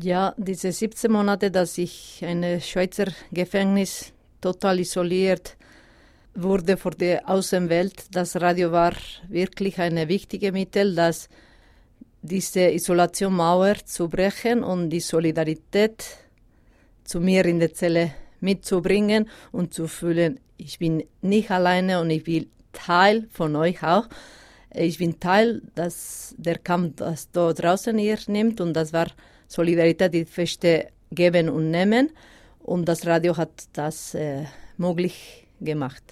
Ja, diese 17 Monate, dass ich ein Schweizer Gefängnis total isoliert wurde vor der Außenwelt, das Radio war wirklich ein wichtiges Mittel, das diese Isolationmauer zu brechen und die Solidarität zu mir in der Zelle mitzubringen und zu fühlen, ich bin nicht alleine und ich bin Teil von euch auch. Ich bin Teil dass der Kampf, das da draußen ihr nimmt und das war Solidarität, die Feste geben und nehmen und das Radio hat das äh, möglich gemacht.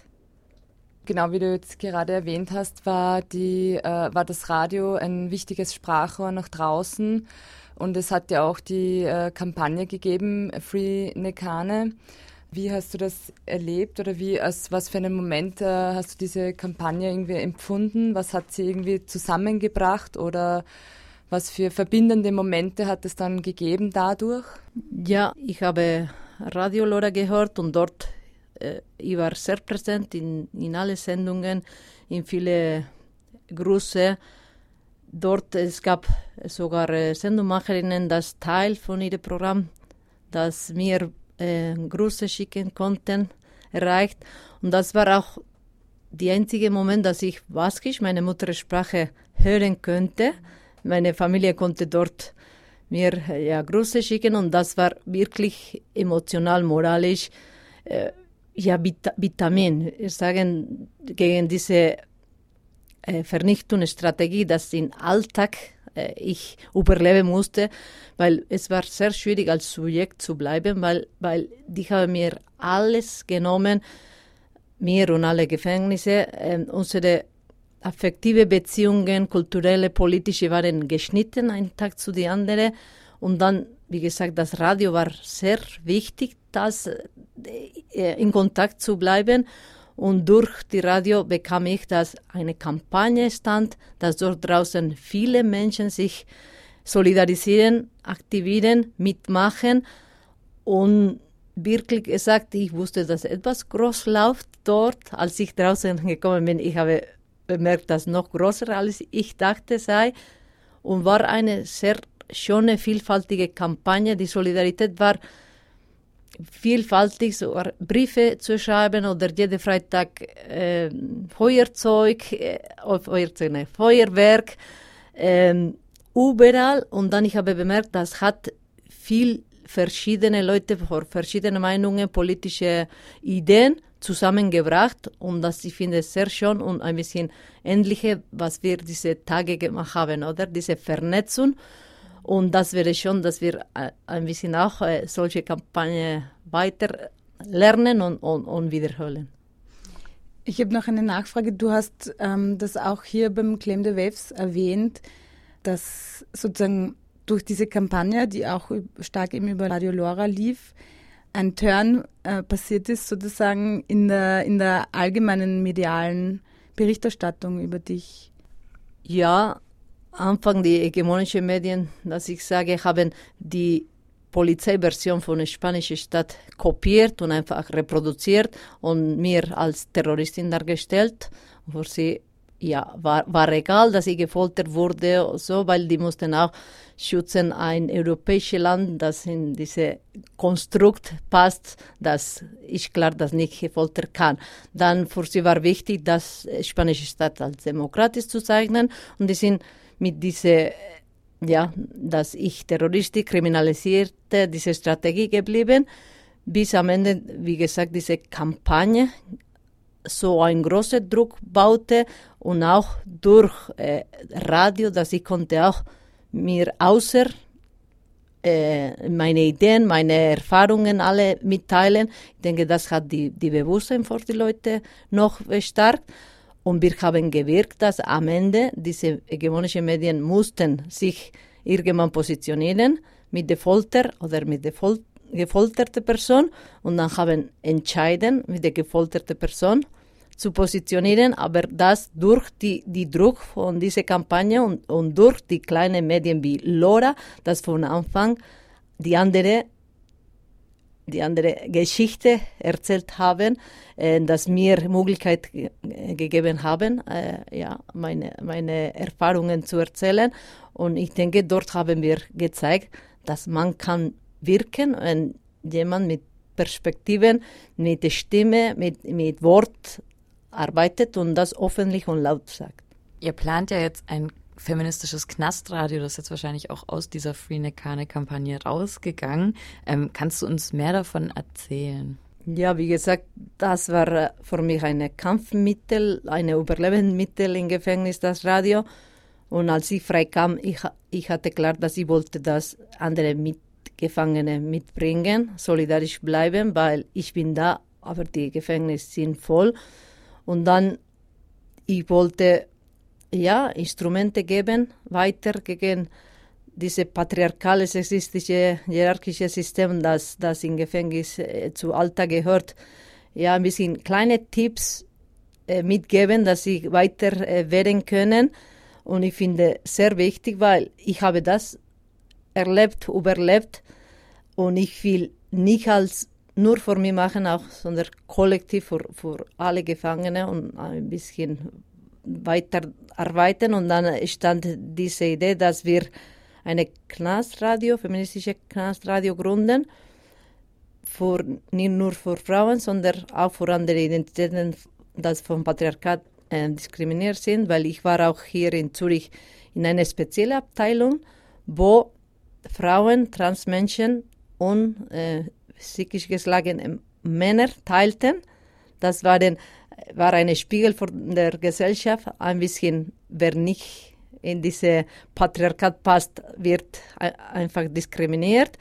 Genau wie du jetzt gerade erwähnt hast, war, die, äh, war das Radio ein wichtiges Sprachrohr nach draußen. Und es hat ja auch die äh, Kampagne gegeben, Free Nekane. Wie hast du das erlebt oder wie, als was für einen Moment äh, hast du diese Kampagne irgendwie empfunden? Was hat sie irgendwie zusammengebracht oder was für verbindende Momente hat es dann gegeben dadurch? Ja, ich habe Radio Lora gehört und dort äh, ich war sehr präsent in, in alle Sendungen, in viele Grüße. Dort es gab sogar äh, Sendungmacherinnen, das Teil von ihrem Programm, das mir äh, Grüße schicken konnten, erreicht. Und das war auch der einzige Moment, dass ich Baskisch, meine Muttersprache, hören könnte. Meine Familie konnte dort mir ja, Grüße schicken und das war wirklich emotional, moralisch äh, ja, Vitamin, sagen, gegen diese äh, Vernichtungsstrategie, dass im Alltag äh, ich überleben musste, weil es war sehr schwierig als Subjekt zu bleiben, weil, weil die haben mir alles genommen, mir und alle Gefängnisse, äh, unsere affektive Beziehungen, kulturelle, politische waren geschnitten, ein Tag zu die andere und dann wie gesagt, das Radio war sehr wichtig, das äh, in Kontakt zu bleiben. Und durch die Radio bekam ich, dass eine Kampagne stand, dass dort draußen viele Menschen sich solidarisieren, aktivieren, mitmachen. Und wirklich gesagt, ich wusste, dass etwas groß läuft dort. Als ich draußen gekommen bin, ich habe bemerkt, dass noch größer als ich dachte sei. Und war eine sehr schöne, vielfältige Kampagne. Die Solidarität war vielfältig, sogar Briefe zu schreiben oder jeden Freitag äh, Feuerzeug, äh, Feuerzeug ne, Feuerwerk, äh, überall. Und dann ich habe bemerkt, das hat viel verschiedene Leute vor verschiedene Meinungen, politische Ideen zusammengebracht und das ich finde sehr schön und ein bisschen ähnliche, was wir diese Tage gemacht haben, oder diese Vernetzung und das wäre schon, dass wir äh, ein bisschen auch äh, solche Kampagnen weiter lernen und, und, und wiederholen. Ich habe noch eine Nachfrage. Du hast ähm, das auch hier beim Claim the Waves erwähnt, dass sozusagen durch diese Kampagne, die auch stark eben über Radio Lora lief, ein Turn äh, passiert ist, sozusagen in der, in der allgemeinen medialen Berichterstattung über dich. Ja, Anfang die hegemonischen Medien, dass ich sage, haben die Polizeiversion von der spanischen Stadt kopiert und einfach reproduziert und mir als Terroristin dargestellt. Für sie ja, war, war egal, dass ich gefoltert wurde, so, weil die mussten auch schützen ein europäisches Land, das in dieses Konstrukt passt, dass ich klar das nicht gefoltert kann. Dann für sie war wichtig, das spanische Staat als demokratisch zu zeichnen und die sind mit dieser, ja, dass ich Terroristik kriminalisierte, diese Strategie geblieben, bis am Ende, wie gesagt, diese Kampagne so einen großen Druck baute und auch durch äh, Radio, dass ich konnte auch mir außer äh, meine Ideen, meine Erfahrungen alle mitteilen. Ich denke, das hat die, die Bewusstsein für die Leute noch verstärkt. Und wir haben gewirkt, dass am Ende diese hegemonischen Medien mussten sich irgendwann positionieren mit der Folter oder mit der Fol gefolterten Person und dann haben entschieden, mit der gefolterten Person zu positionieren, aber das durch die, die Druck von dieser Kampagne und, und durch die kleinen Medien wie Lora, das von Anfang die andere die andere Geschichte erzählt haben, äh, dass mir Möglichkeit gegeben haben, äh, ja, meine, meine Erfahrungen zu erzählen. Und ich denke, dort haben wir gezeigt, dass man kann wirken, wenn jemand mit Perspektiven, mit der Stimme, mit, mit Wort arbeitet und das öffentlich und laut sagt. Ihr plant ja jetzt ein feministisches Knastradio, das ist jetzt wahrscheinlich auch aus dieser Free Nekane-Kampagne rausgegangen. Ähm, kannst du uns mehr davon erzählen? Ja, wie gesagt, das war äh, für mich ein Kampfmittel, ein Überlebensmittel im Gefängnis, das Radio. Und als ich freikam, ich, ich hatte klar, dass ich wollte, dass andere Mitgefangene mitbringen, solidarisch bleiben, weil ich bin da, aber die Gefängnisse sind voll. Und dann, ich wollte ja, Instrumente geben, weiter gegen dieses patriarchale, sexistische, hierarchische System, das, das im Gefängnis äh, zu Alltag gehört. Ja, ein bisschen kleine Tipps äh, mitgeben, dass sie weiter äh, werden können. Und ich finde sehr wichtig, weil ich habe das erlebt, überlebt und ich will nicht als nur für mich machen, auch, sondern kollektiv für, für alle Gefangene und ein bisschen weiterarbeiten. Und dann stand diese Idee, dass wir eine Knastradio, feministische Knastradio gründen, für, nicht nur für Frauen, sondern auch für andere Identitäten, die vom Patriarchat äh, diskriminiert sind, weil ich war auch hier in Zürich in einer speziellen Abteilung, wo Frauen, Transmenschen und äh, psychisch geschlagene Männer teilten. Das war den war ein Spiegel von der Gesellschaft, ein bisschen, wer nicht in diese Patriarchat passt, wird einfach diskriminiert.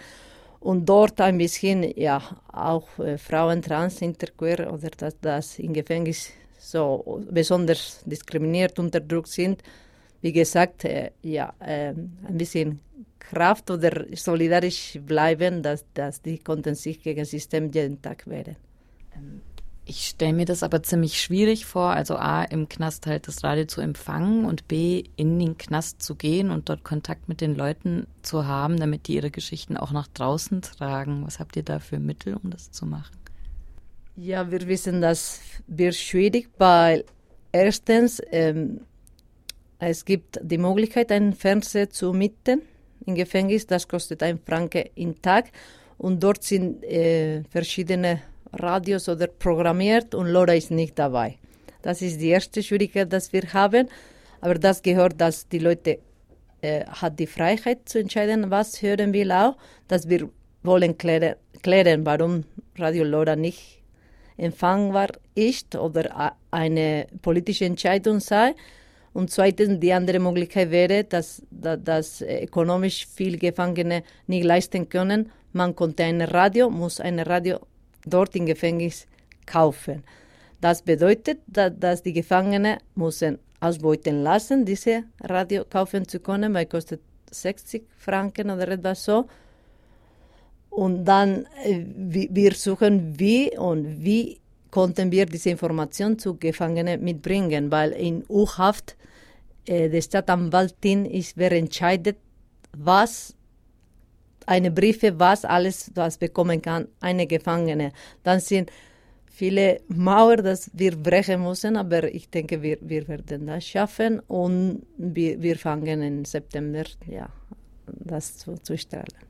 Und dort ein bisschen, ja, auch äh, Frauen, Trans, Interqueer oder das, das im Gefängnis so besonders diskriminiert, unterdrückt sind. Wie gesagt, äh, ja, äh, ein bisschen Kraft oder solidarisch bleiben, dass, dass die konnten sich gegen das System jeden Tag wehren. Ähm, ich stelle mir das aber ziemlich schwierig vor, also A, im Knast halt das Radio zu empfangen und B, in den Knast zu gehen und dort Kontakt mit den Leuten zu haben, damit die ihre Geschichten auch nach draußen tragen. Was habt ihr da für Mittel, um das zu machen? Ja, wir wissen, das wird schwierig, weil erstens, ähm, es gibt die Möglichkeit, einen Fernseher zu mieten im Gefängnis. Das kostet ein Franke im Tag. Und dort sind äh, verschiedene Radios oder programmiert und Lora ist nicht dabei. Das ist die erste Schwierigkeit, die wir haben. Aber das gehört, dass die Leute äh, hat die Freiheit zu entscheiden, was hören will auch, dass wir wollen klären, klären warum Radio Lora nicht empfangbar ist oder eine politische Entscheidung sei. Und zweitens, die andere Möglichkeit wäre, dass, dass, dass ökonomisch viel Gefangene nicht leisten können. Man konnte ein Radio, muss ein Radio dort im Gefängnis kaufen. Das bedeutet, dass die Gefangenen müssen ausbeuten lassen, diese Radio kaufen zu können, weil kostet 60 Franken oder etwas so. Und dann äh, wir suchen, wie und wie konnten wir diese Information zu Gefangenen mitbringen, weil in U-Haft äh, der Stadtanwaltin ist, wer entscheidet, was eine Briefe, was alles was bekommen kann, eine Gefangene. Dann sind viele Mauern, dass wir brechen müssen, aber ich denke, wir, wir werden das schaffen und wir, wir fangen im September ja, das zu, zu strahlen.